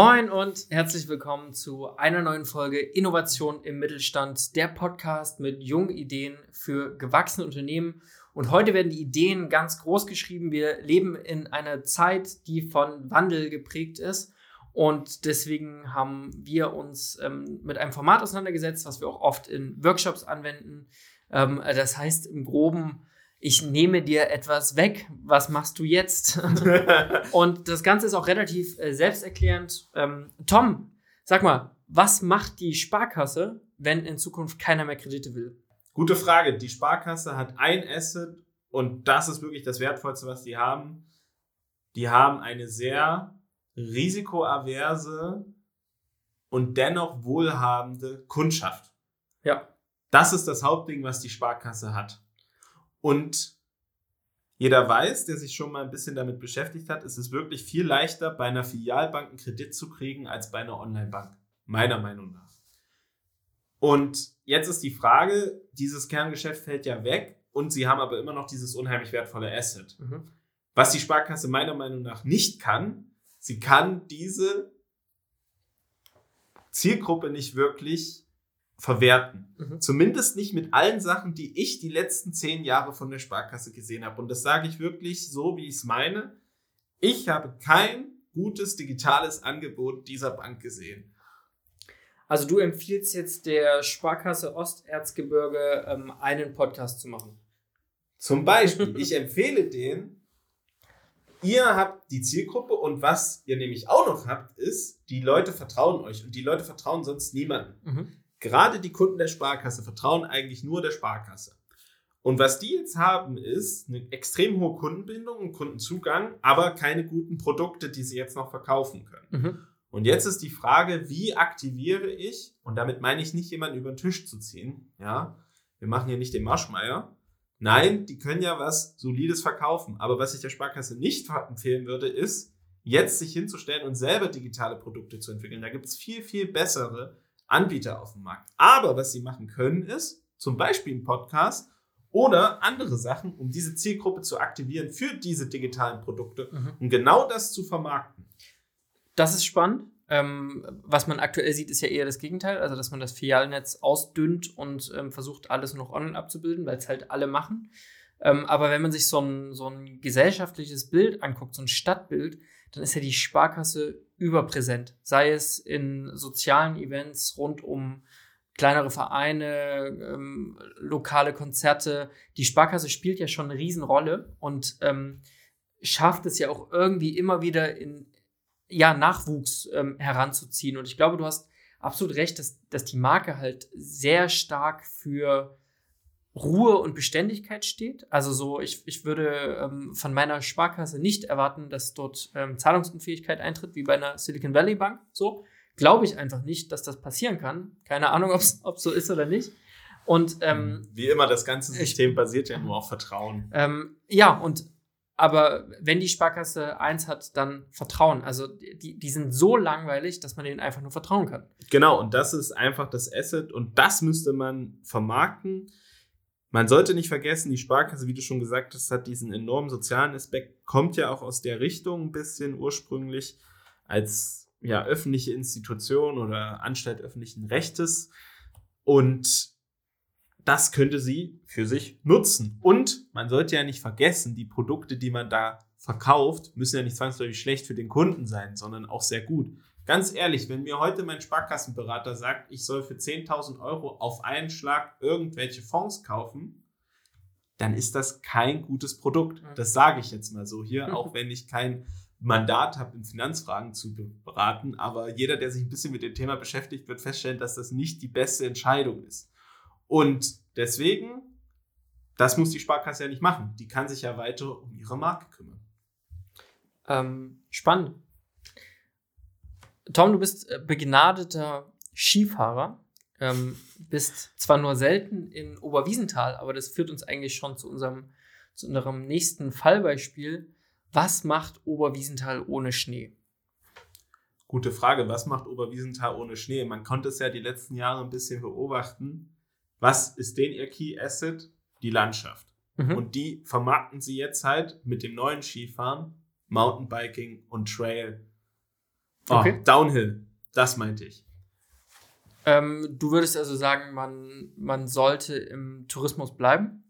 Moin und herzlich willkommen zu einer neuen Folge Innovation im Mittelstand, der Podcast mit jungen Ideen für gewachsene Unternehmen. Und heute werden die Ideen ganz groß geschrieben. Wir leben in einer Zeit, die von Wandel geprägt ist. Und deswegen haben wir uns ähm, mit einem Format auseinandergesetzt, was wir auch oft in Workshops anwenden. Ähm, das heißt im groben ich nehme dir etwas weg, was machst du jetzt? und das Ganze ist auch relativ äh, selbsterklärend. Ähm, Tom, sag mal, was macht die Sparkasse, wenn in Zukunft keiner mehr Kredite will? Gute Frage. Die Sparkasse hat ein Asset und das ist wirklich das Wertvollste, was die haben. Die haben eine sehr risikoaverse und dennoch wohlhabende Kundschaft. Ja. Das ist das Hauptding, was die Sparkasse hat. Und jeder weiß, der sich schon mal ein bisschen damit beschäftigt hat, ist es wirklich viel leichter, bei einer Filialbank einen Kredit zu kriegen, als bei einer Online-Bank. Meiner Meinung nach. Und jetzt ist die Frage, dieses Kerngeschäft fällt ja weg und sie haben aber immer noch dieses unheimlich wertvolle Asset. Mhm. Was die Sparkasse meiner Meinung nach nicht kann, sie kann diese Zielgruppe nicht wirklich verwerten. Mhm. Zumindest nicht mit allen Sachen, die ich die letzten zehn Jahre von der Sparkasse gesehen habe. Und das sage ich wirklich so, wie ich es meine. Ich habe kein gutes digitales Angebot dieser Bank gesehen. Also du empfiehlst jetzt der Sparkasse Osterzgebirge ähm, einen Podcast zu machen. Zum Beispiel, ich empfehle den. Ihr habt die Zielgruppe und was ihr nämlich auch noch habt, ist, die Leute vertrauen euch und die Leute vertrauen sonst niemandem. Mhm. Gerade die Kunden der Sparkasse vertrauen eigentlich nur der Sparkasse. Und was die jetzt haben, ist eine extrem hohe Kundenbindung und Kundenzugang, aber keine guten Produkte, die sie jetzt noch verkaufen können. Mhm. Und jetzt ist die Frage, wie aktiviere ich, und damit meine ich nicht jemanden über den Tisch zu ziehen, ja, wir machen hier nicht den Marschmeier. Nein, die können ja was Solides verkaufen. Aber was ich der Sparkasse nicht empfehlen würde, ist, jetzt sich hinzustellen und selber digitale Produkte zu entwickeln. Da gibt es viel, viel bessere, Anbieter auf dem Markt. Aber was sie machen können, ist zum Beispiel ein Podcast oder andere Sachen, um diese Zielgruppe zu aktivieren für diese digitalen Produkte, mhm. um genau das zu vermarkten. Das ist spannend. Ähm, was man aktuell sieht, ist ja eher das Gegenteil, also dass man das Filialnetz ausdünnt und ähm, versucht, alles noch online abzubilden, weil es halt alle machen. Ähm, aber wenn man sich so ein, so ein gesellschaftliches Bild anguckt, so ein Stadtbild, dann ist ja die Sparkasse überpräsent. Sei es in sozialen Events rund um kleinere Vereine, ähm, lokale Konzerte. Die Sparkasse spielt ja schon eine Riesenrolle und ähm, schafft es ja auch irgendwie immer wieder in ja, Nachwuchs ähm, heranzuziehen. Und ich glaube, du hast absolut recht, dass, dass die Marke halt sehr stark für Ruhe und Beständigkeit steht. Also so, ich, ich würde ähm, von meiner Sparkasse nicht erwarten, dass dort ähm, Zahlungsunfähigkeit eintritt, wie bei einer Silicon Valley Bank. So glaube ich einfach nicht, dass das passieren kann. Keine Ahnung, ob es so ist oder nicht. Und ähm, wie immer, das ganze System ich, basiert ja nur auf Vertrauen. Ähm, ja, und aber wenn die Sparkasse eins hat, dann Vertrauen. Also die, die sind so langweilig, dass man denen einfach nur vertrauen kann. Genau, und das ist einfach das Asset und das müsste man vermarkten. Man sollte nicht vergessen, die Sparkasse, wie du schon gesagt hast, hat diesen enormen sozialen Aspekt, kommt ja auch aus der Richtung ein bisschen ursprünglich als ja, öffentliche Institution oder Anstalt öffentlichen Rechtes. Und das könnte sie für sich nutzen. Und man sollte ja nicht vergessen, die Produkte, die man da verkauft, müssen ja nicht zwangsläufig schlecht für den Kunden sein, sondern auch sehr gut. Ganz ehrlich, wenn mir heute mein Sparkassenberater sagt, ich soll für 10.000 Euro auf einen Schlag irgendwelche Fonds kaufen, dann ist das kein gutes Produkt. Das sage ich jetzt mal so hier, auch wenn ich kein Mandat habe, in Finanzfragen zu beraten. Aber jeder, der sich ein bisschen mit dem Thema beschäftigt, wird feststellen, dass das nicht die beste Entscheidung ist. Und deswegen, das muss die Sparkasse ja nicht machen. Die kann sich ja weiter um ihre Marke kümmern. Ähm, spannend. Tom, du bist äh, begnadeter Skifahrer, ähm, bist zwar nur selten in Oberwiesenthal, aber das führt uns eigentlich schon zu unserem, zu unserem nächsten Fallbeispiel. Was macht Oberwiesenthal ohne Schnee? Gute Frage. Was macht Oberwiesenthal ohne Schnee? Man konnte es ja die letzten Jahre ein bisschen beobachten. Was ist denn ihr Key Asset? Die Landschaft. Mhm. Und die vermarkten sie jetzt halt mit dem neuen Skifahren, Mountainbiking und Trail. Oh, okay. Downhill, das meinte ich. Ähm, du würdest also sagen, man, man sollte im Tourismus bleiben,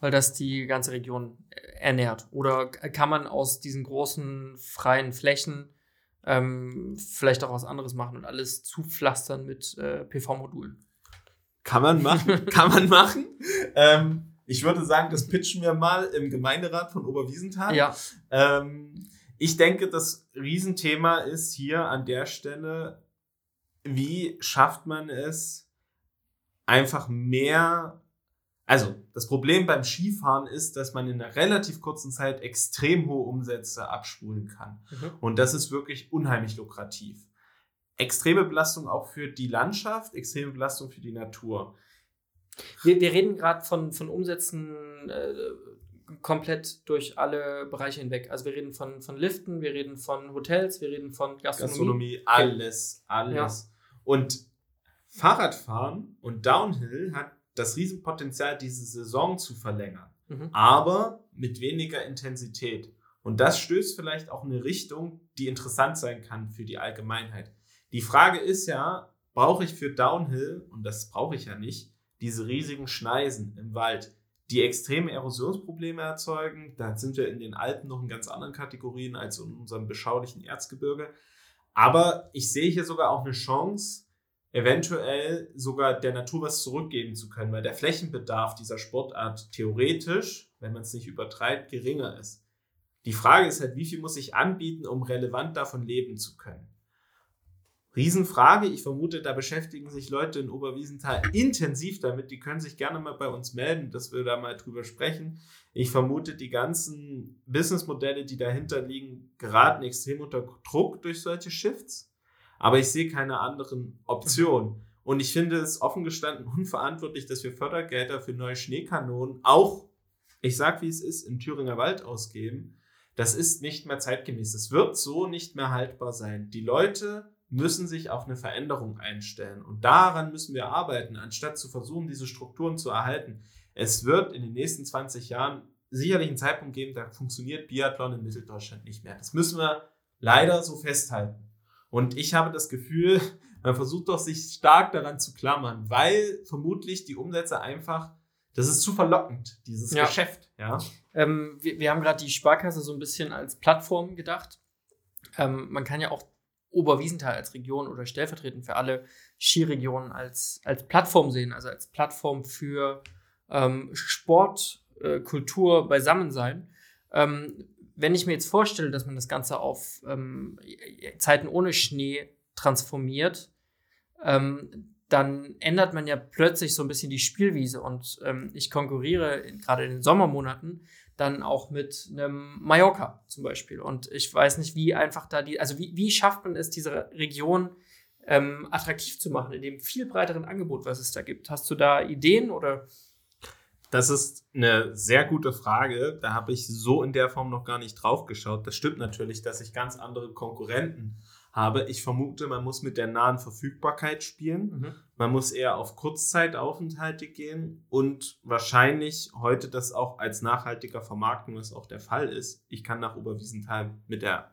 weil das die ganze Region ernährt. Oder kann man aus diesen großen freien Flächen ähm, vielleicht auch was anderes machen und alles zupflastern mit äh, PV-Modulen? Kann man machen, kann man machen. Ähm, ich würde sagen, das pitchen wir mal im Gemeinderat von Oberwiesenthal. Ja. Ähm, ich denke, das Riesenthema ist hier an der Stelle, wie schafft man es, einfach mehr also, das Problem beim Skifahren ist, dass man in einer relativ kurzen Zeit extrem hohe Umsätze abspulen kann. Mhm. Und das ist wirklich unheimlich lukrativ. Extreme Belastung auch für die Landschaft, extreme Belastung für die Natur. Wir, wir reden gerade von, von Umsätzen äh, komplett durch alle Bereiche hinweg. Also wir reden von, von Liften, wir reden von Hotels, wir reden von Gastronomie. Gastronomie, alles, alles. Ja. Und Fahrradfahren und Downhill hat das Riesenpotenzial, diese Saison zu verlängern, mhm. aber mit weniger Intensität. Und das stößt vielleicht auch in eine Richtung, die interessant sein kann für die Allgemeinheit. Die Frage ist ja, brauche ich für Downhill, und das brauche ich ja nicht, diese riesigen Schneisen im Wald, die extreme Erosionsprobleme erzeugen. Da sind wir in den Alpen noch in ganz anderen Kategorien als in unserem beschaulichen Erzgebirge. Aber ich sehe hier sogar auch eine Chance, eventuell sogar der Natur was zurückgeben zu können, weil der Flächenbedarf dieser Sportart theoretisch, wenn man es nicht übertreibt, geringer ist. Die Frage ist halt, wie viel muss ich anbieten, um relevant davon leben zu können? Riesenfrage. Ich vermute, da beschäftigen sich Leute in Oberwiesenthal intensiv damit. Die können sich gerne mal bei uns melden, dass wir da mal drüber sprechen. Ich vermute, die ganzen Businessmodelle, die dahinter liegen, geraten extrem unter Druck durch solche Shifts aber ich sehe keine anderen Optionen. Und ich finde es offen gestanden unverantwortlich, dass wir Fördergelder für neue Schneekanonen auch, ich sag wie es ist, im Thüringer Wald ausgeben. Das ist nicht mehr zeitgemäß. Es wird so nicht mehr haltbar sein. Die Leute müssen sich auf eine Veränderung einstellen. Und daran müssen wir arbeiten, anstatt zu versuchen, diese Strukturen zu erhalten. Es wird in den nächsten 20 Jahren sicherlich einen Zeitpunkt geben, da funktioniert Biathlon in Mitteldeutschland nicht mehr. Das müssen wir leider so festhalten. Und ich habe das Gefühl, man versucht doch sich stark daran zu klammern, weil vermutlich die Umsätze einfach, das ist zu verlockend, dieses ja. Geschäft. Ja? Ähm, wir, wir, haben gerade die Sparkasse so ein bisschen als Plattform gedacht. Ähm, man kann ja auch Oberwiesenthal als Region oder stellvertretend für alle Skiregionen als, als Plattform sehen, also als Plattform für ähm, Sport, äh, Kultur, Beisammensein. Ähm, wenn ich mir jetzt vorstelle, dass man das Ganze auf ähm, Zeiten ohne Schnee transformiert, ähm, dann ändert man ja plötzlich so ein bisschen die Spielwiese und ähm, ich konkurriere gerade in den Sommermonaten dann auch mit einem Mallorca zum Beispiel. Und ich weiß nicht, wie einfach da die, also wie, wie schafft man es, diese Region ähm, attraktiv zu machen, in dem viel breiteren Angebot, was es da gibt. Hast du da Ideen oder? Das ist eine sehr gute Frage. Da habe ich so in der Form noch gar nicht drauf geschaut. Das stimmt natürlich, dass ich ganz andere Konkurrenten habe. Ich vermute, man muss mit der nahen Verfügbarkeit spielen. Mhm. Man muss eher auf Kurzzeitaufenthalte gehen und wahrscheinlich heute das auch als nachhaltiger vermarkten, was auch der Fall ist. Ich kann nach Oberwiesenthal mit der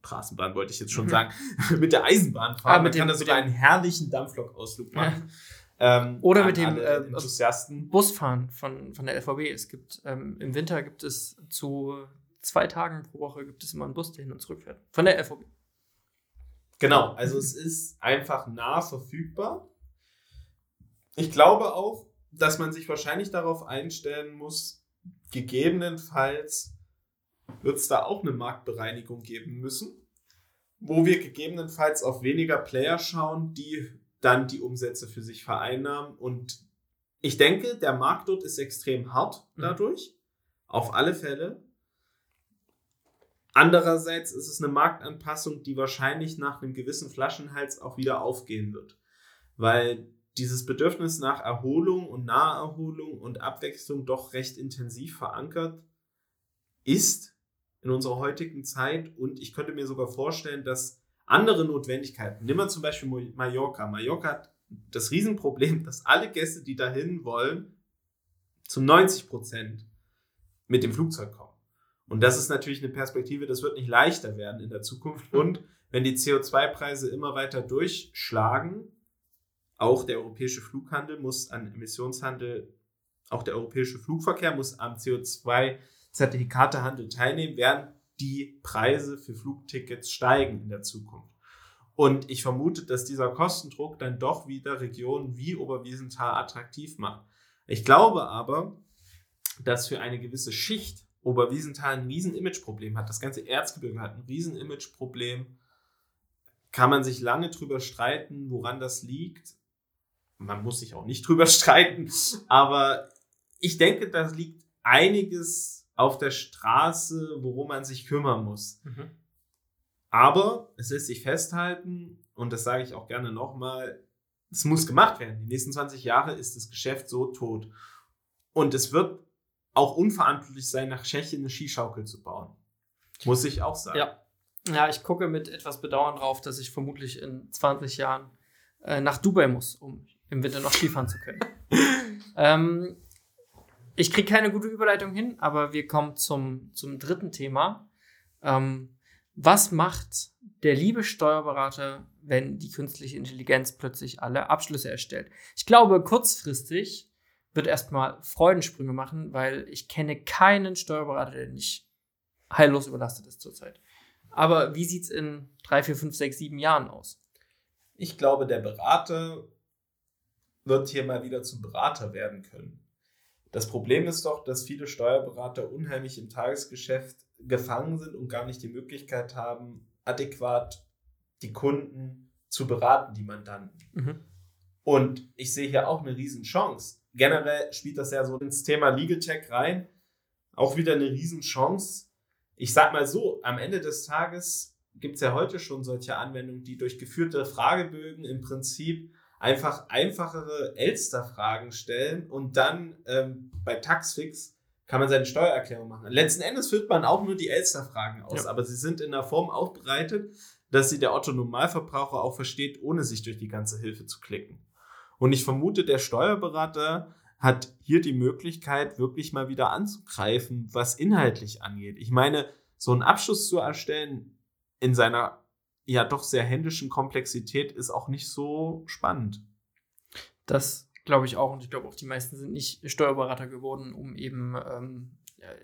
Straßenbahn wollte ich jetzt schon mhm. sagen, mit der Eisenbahn fahren. Ah, mit Man dem, kann da sogar einen herrlichen Dampflok-Ausflug machen. Ähm, Oder mit dem äh, Busfahren von, von der LVB. Es gibt ähm, im Winter gibt es zu zwei Tagen pro Woche gibt es immer einen Bus, der hin und zurück fährt. Von der LVB. Genau, also es ist einfach nah verfügbar. Ich glaube auch, dass man sich wahrscheinlich darauf einstellen muss, gegebenenfalls wird es da auch eine Marktbereinigung geben müssen, wo wir gegebenenfalls auf weniger Player schauen, die dann die Umsätze für sich vereinnahmen. Und ich denke, der Markt dort ist extrem hart mhm. dadurch. Mhm. Auf alle Fälle. Andererseits ist es eine Marktanpassung, die wahrscheinlich nach einem gewissen Flaschenhals auch wieder aufgehen wird. Weil dieses Bedürfnis nach Erholung und Naherholung und Abwechslung doch recht intensiv verankert ist in unserer heutigen Zeit. Und ich könnte mir sogar vorstellen, dass andere Notwendigkeiten. Nimm mal zum Beispiel Mallorca. Mallorca hat das Riesenproblem, dass alle Gäste, die dahin wollen, zu 90 Prozent mit dem Flugzeug kommen. Und das ist natürlich eine Perspektive, das wird nicht leichter werden in der Zukunft. Und wenn die CO2-Preise immer weiter durchschlagen, auch der europäische Flughandel muss an Emissionshandel, auch der europäische Flugverkehr muss am CO2-Zertifikatehandel teilnehmen, werden die Preise für Flugtickets steigen in der Zukunft. Und ich vermute, dass dieser Kostendruck dann doch wieder Regionen wie Oberwiesenthal attraktiv macht. Ich glaube aber, dass für eine gewisse Schicht Oberwiesenthal ein riesen Imageproblem hat. Das ganze Erzgebirge hat ein riesen Imageproblem. Kann man sich lange drüber streiten, woran das liegt. Man muss sich auch nicht drüber streiten. Aber ich denke, da liegt einiges auf der Straße, worum man sich kümmern muss. Mhm. Aber es lässt sich festhalten, und das sage ich auch gerne nochmal, es muss gemacht werden. Die nächsten 20 Jahre ist das Geschäft so tot. Und es wird auch unverantwortlich sein, nach Tschechien eine Skischaukel zu bauen. Muss ich auch sagen. Ja. Ja, ich gucke mit etwas Bedauern drauf, dass ich vermutlich in 20 Jahren äh, nach Dubai muss, um im Winter noch Skifahren zu können. ähm, ich kriege keine gute Überleitung hin, aber wir kommen zum, zum dritten Thema. Ähm, was macht der liebe Steuerberater, wenn die künstliche Intelligenz plötzlich alle Abschlüsse erstellt? Ich glaube, kurzfristig wird erstmal Freudensprünge machen, weil ich kenne keinen Steuerberater, der nicht heillos überlastet ist zurzeit. Aber wie sieht es in drei, vier, fünf, sechs, sieben Jahren aus? Ich glaube, der Berater wird hier mal wieder zum Berater werden können. Das Problem ist doch, dass viele Steuerberater unheimlich im Tagesgeschäft gefangen sind und gar nicht die Möglichkeit haben, adäquat die Kunden zu beraten, die Mandanten. Mhm. Und ich sehe hier auch eine Riesenchance. Generell spielt das ja so ins Thema Legal Tech rein. Auch wieder eine Riesenchance. Ich sag mal so, am Ende des Tages gibt es ja heute schon solche Anwendungen, die durch geführte Fragebögen im Prinzip einfach einfachere Elster-Fragen stellen und dann ähm, bei Taxfix kann man seine Steuererklärung machen. Letzten Endes führt man auch nur die Elster-Fragen aus, ja. aber sie sind in einer Form aufbereitet, dass sie der Otto-Normalverbraucher auch versteht, ohne sich durch die ganze Hilfe zu klicken. Und ich vermute, der Steuerberater hat hier die Möglichkeit, wirklich mal wieder anzugreifen, was inhaltlich angeht. Ich meine, so einen Abschluss zu erstellen in seiner ja doch sehr händischen Komplexität ist auch nicht so spannend. Das Glaube ich auch. Und ich glaube auch, die meisten sind nicht Steuerberater geworden, um eben ähm,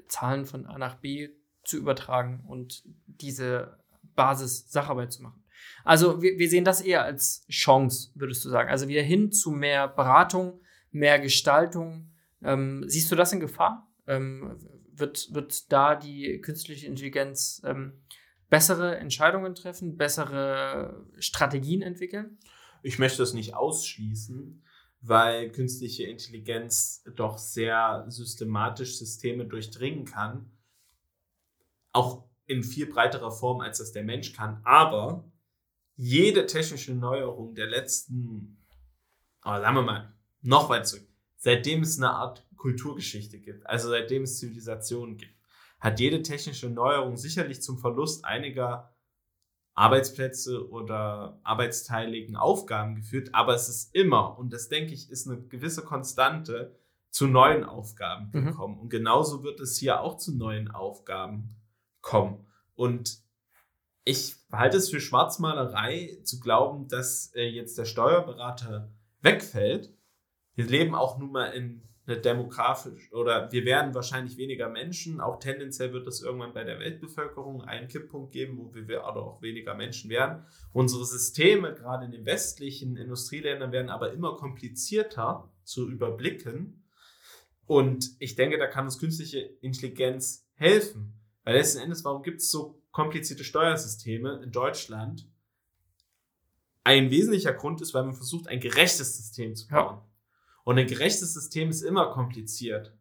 Zahlen von A nach B zu übertragen und diese Basis Sacharbeit zu machen. Also wir, wir sehen das eher als Chance, würdest du sagen. Also wieder hin zu mehr Beratung, mehr Gestaltung. Ähm, siehst du das in Gefahr? Ähm, wird, wird da die künstliche Intelligenz ähm, bessere Entscheidungen treffen, bessere Strategien entwickeln? Ich möchte das nicht ausschließen weil künstliche Intelligenz doch sehr systematisch Systeme durchdringen kann. Auch in viel breiterer Form, als das der Mensch kann. Aber jede technische Neuerung der letzten, aber sagen wir mal, noch weit zurück, seitdem es eine Art Kulturgeschichte gibt, also seitdem es Zivilisationen gibt, hat jede technische Neuerung sicherlich zum Verlust einiger Arbeitsplätze oder arbeitsteiligen Aufgaben geführt, aber es ist immer, und das denke ich, ist eine gewisse Konstante, zu neuen Aufgaben mhm. gekommen. Mhm. Und genauso wird es hier auch zu neuen Aufgaben kommen. Und ich halte es für Schwarzmalerei zu glauben, dass äh, jetzt der Steuerberater wegfällt. Wir leben auch nun mal in eine demografisch oder wir werden wahrscheinlich weniger Menschen. Auch tendenziell wird es irgendwann bei der Weltbevölkerung einen Kipppunkt geben, wo wir auch weniger Menschen werden. Unsere Systeme, gerade in den westlichen Industrieländern, werden aber immer komplizierter zu überblicken. Und ich denke, da kann uns künstliche Intelligenz helfen. Weil letzten Endes, warum gibt es so komplizierte Steuersysteme in Deutschland? Ein wesentlicher Grund ist, weil man versucht, ein gerechtes System zu bauen. Ja. Und ein gerechtes System ist immer kompliziert.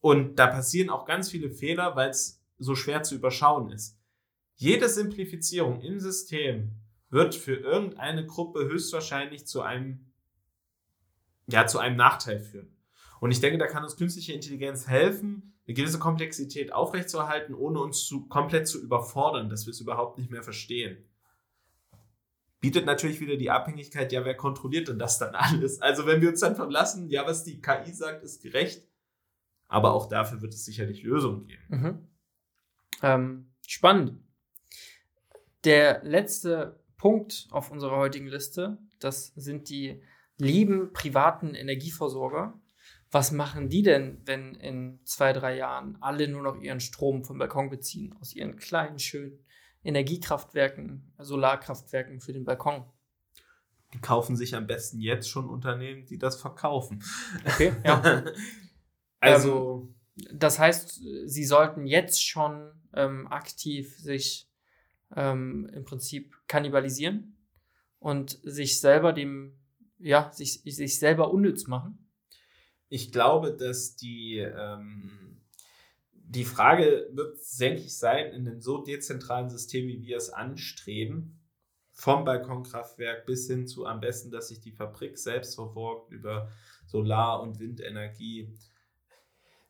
Und da passieren auch ganz viele Fehler, weil es so schwer zu überschauen ist. Jede Simplifizierung im System wird für irgendeine Gruppe höchstwahrscheinlich zu einem, ja, zu einem Nachteil führen. Und ich denke, da kann uns künstliche Intelligenz helfen, eine gewisse Komplexität aufrechtzuerhalten, ohne uns zu, komplett zu überfordern, dass wir es überhaupt nicht mehr verstehen bietet natürlich wieder die Abhängigkeit, ja, wer kontrolliert denn das dann alles? Also wenn wir uns dann verlassen, ja, was die KI sagt, ist gerecht, aber auch dafür wird es sicherlich Lösungen geben. Mhm. Ähm, spannend. Der letzte Punkt auf unserer heutigen Liste, das sind die lieben privaten Energieversorger. Was machen die denn, wenn in zwei, drei Jahren alle nur noch ihren Strom vom Balkon beziehen, aus ihren kleinen, schönen Energiekraftwerken, Solarkraftwerken für den Balkon? Die kaufen sich am besten jetzt schon Unternehmen, die das verkaufen. Okay, ja. also. Ähm, das heißt, sie sollten jetzt schon ähm, aktiv sich ähm, im Prinzip kannibalisieren und sich selber dem, ja, sich, sich selber unnütz machen? Ich glaube, dass die, ähm, die Frage wird, denke ich, sein, in einem so dezentralen System, wie wir es anstreben, vom Balkonkraftwerk bis hin zu am besten, dass sich die Fabrik selbst versorgt über Solar- und Windenergie,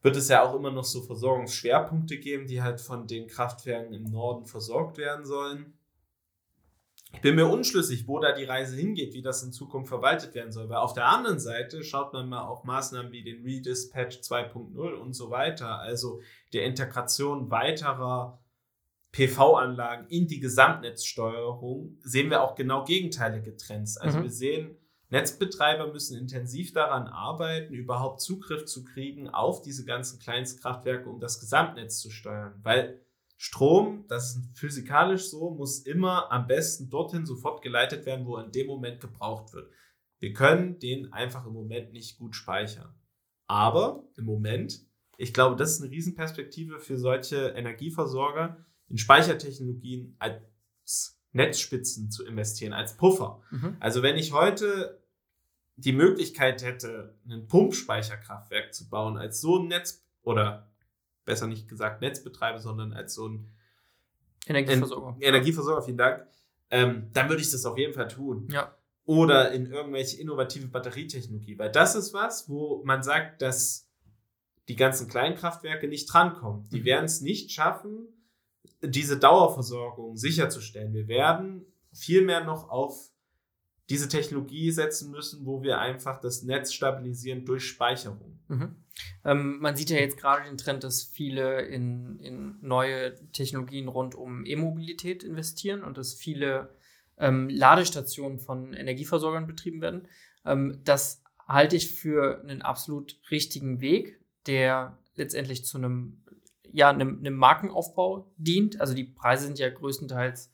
wird es ja auch immer noch so Versorgungsschwerpunkte geben, die halt von den Kraftwerken im Norden versorgt werden sollen. Ich bin mir unschlüssig, wo da die Reise hingeht, wie das in Zukunft verwaltet werden soll. Weil auf der anderen Seite schaut man mal auf Maßnahmen wie den Redispatch 2.0 und so weiter, also der Integration weiterer PV-Anlagen in die Gesamtnetzsteuerung, sehen wir auch genau gegenteilige Trends. Also mhm. wir sehen Netzbetreiber müssen intensiv daran arbeiten, überhaupt Zugriff zu kriegen auf diese ganzen Kleinstkraftwerke, um das Gesamtnetz zu steuern. Weil Strom, das ist physikalisch so, muss immer am besten dorthin sofort geleitet werden, wo er in dem Moment gebraucht wird. Wir können den einfach im Moment nicht gut speichern. Aber im Moment, ich glaube, das ist eine Riesenperspektive für solche Energieversorger, in Speichertechnologien als Netzspitzen zu investieren, als Puffer. Mhm. Also wenn ich heute die Möglichkeit hätte, ein Pumpspeicherkraftwerk zu bauen, als so ein Netz oder besser nicht gesagt Netzbetreiber, sondern als so ein Energieversorger. Energieversorger, vielen Dank, ähm, dann würde ich das auf jeden Fall tun. Ja. Oder in irgendwelche innovative Batterietechnologie, weil das ist was, wo man sagt, dass die ganzen Kleinkraftwerke nicht drankommen. Die mhm. werden es nicht schaffen, diese Dauerversorgung sicherzustellen. Wir werden viel mehr noch auf diese Technologie setzen müssen, wo wir einfach das Netz stabilisieren durch Speicherung. Mhm. Ähm, man sieht ja jetzt gerade den Trend, dass viele in, in neue Technologien rund um E-Mobilität investieren und dass viele ähm, Ladestationen von Energieversorgern betrieben werden. Ähm, das halte ich für einen absolut richtigen Weg, der letztendlich zu einem, ja, einem, einem Markenaufbau dient. Also die Preise sind ja größtenteils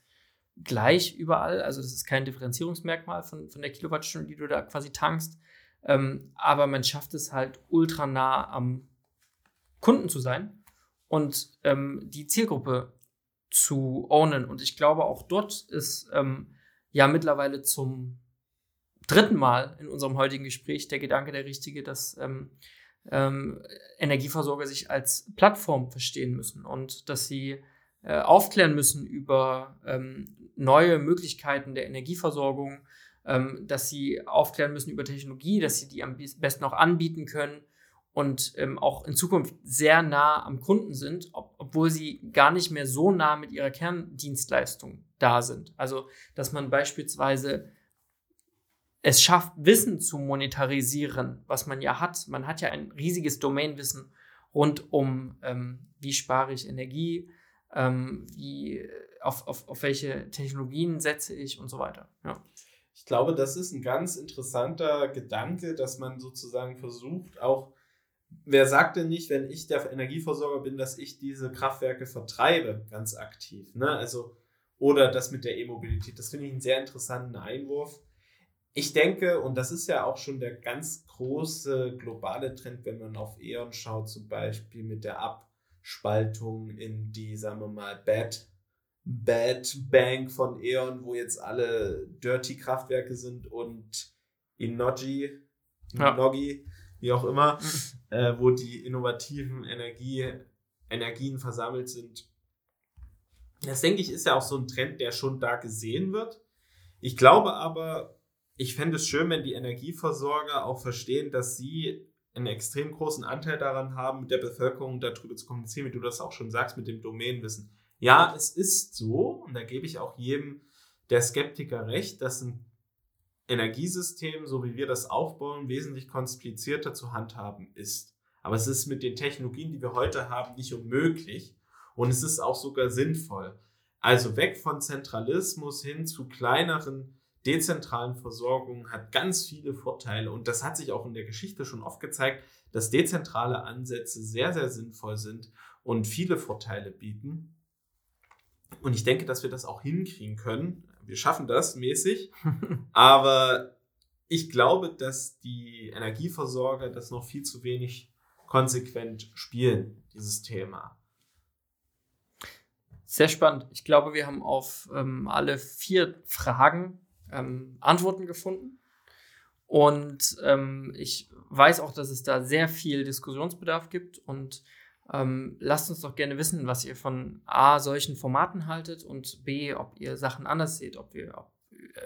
gleich überall. Also das ist kein Differenzierungsmerkmal von, von der Kilowattstunde, die du da quasi tankst. Ähm, aber man schafft es halt ultra nah am Kunden zu sein und ähm, die Zielgruppe zu ownen. Und ich glaube, auch dort ist ähm, ja mittlerweile zum dritten Mal in unserem heutigen Gespräch der Gedanke der richtige, dass ähm, ähm, Energieversorger sich als Plattform verstehen müssen und dass sie äh, aufklären müssen über ähm, neue Möglichkeiten der Energieversorgung, ähm, dass sie aufklären müssen über Technologie, dass sie die am besten auch anbieten können und ähm, auch in Zukunft sehr nah am Kunden sind, ob, obwohl sie gar nicht mehr so nah mit ihrer Kerndienstleistung da sind. Also, dass man beispielsweise es schafft, Wissen zu monetarisieren, was man ja hat. Man hat ja ein riesiges Domainwissen rund um, ähm, wie spare ich Energie, ähm, wie, auf, auf, auf welche Technologien setze ich und so weiter. Ja. Ich glaube, das ist ein ganz interessanter Gedanke, dass man sozusagen versucht, auch, wer sagt denn nicht, wenn ich der Energieversorger bin, dass ich diese Kraftwerke vertreibe, ganz aktiv. Ne? Also, oder das mit der E-Mobilität. Das finde ich einen sehr interessanten Einwurf. Ich denke, und das ist ja auch schon der ganz große globale Trend, wenn man auf E.ON schaut, zum Beispiel mit der Ab Spaltung in die, sagen wir mal, Bad, Bad Bank von E.ON, wo jetzt alle Dirty Kraftwerke sind und Inogi, ja. Inogi, wie auch immer, mhm. äh, wo die innovativen Energie, Energien versammelt sind. Das denke ich ist ja auch so ein Trend, der schon da gesehen wird. Ich glaube aber, ich fände es schön, wenn die Energieversorger auch verstehen, dass sie einen extrem großen Anteil daran haben, mit der Bevölkerung darüber zu kommunizieren, wie du das auch schon sagst, mit dem Domänenwissen. Ja, es ist so, und da gebe ich auch jedem der Skeptiker recht, dass ein Energiesystem, so wie wir das aufbauen, wesentlich komplizierter zu handhaben ist. Aber es ist mit den Technologien, die wir heute haben, nicht unmöglich. Und es ist auch sogar sinnvoll. Also weg von Zentralismus hin zu kleineren, dezentralen Versorgungen hat ganz viele Vorteile. Und das hat sich auch in der Geschichte schon oft gezeigt, dass dezentrale Ansätze sehr, sehr sinnvoll sind und viele Vorteile bieten. Und ich denke, dass wir das auch hinkriegen können. Wir schaffen das mäßig. Aber ich glaube, dass die Energieversorger das noch viel zu wenig konsequent spielen, dieses Thema. Sehr spannend. Ich glaube, wir haben auf ähm, alle vier Fragen ähm, Antworten gefunden. Und ähm, ich weiß auch, dass es da sehr viel Diskussionsbedarf gibt. Und ähm, lasst uns doch gerne wissen, was ihr von A, solchen Formaten haltet und B, ob ihr Sachen anders seht, ob, wir, ob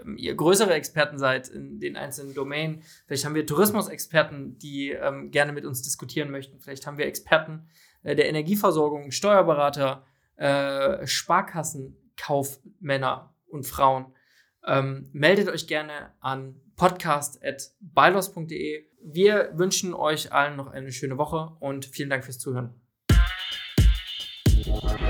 ähm, ihr größere Experten seid in den einzelnen Domänen. Vielleicht haben wir Tourismusexperten, die ähm, gerne mit uns diskutieren möchten. Vielleicht haben wir Experten äh, der Energieversorgung, Steuerberater, äh, Sparkassenkaufmänner und Frauen. Ähm, meldet euch gerne an podcast.bylos.de. Wir wünschen euch allen noch eine schöne Woche und vielen Dank fürs Zuhören. for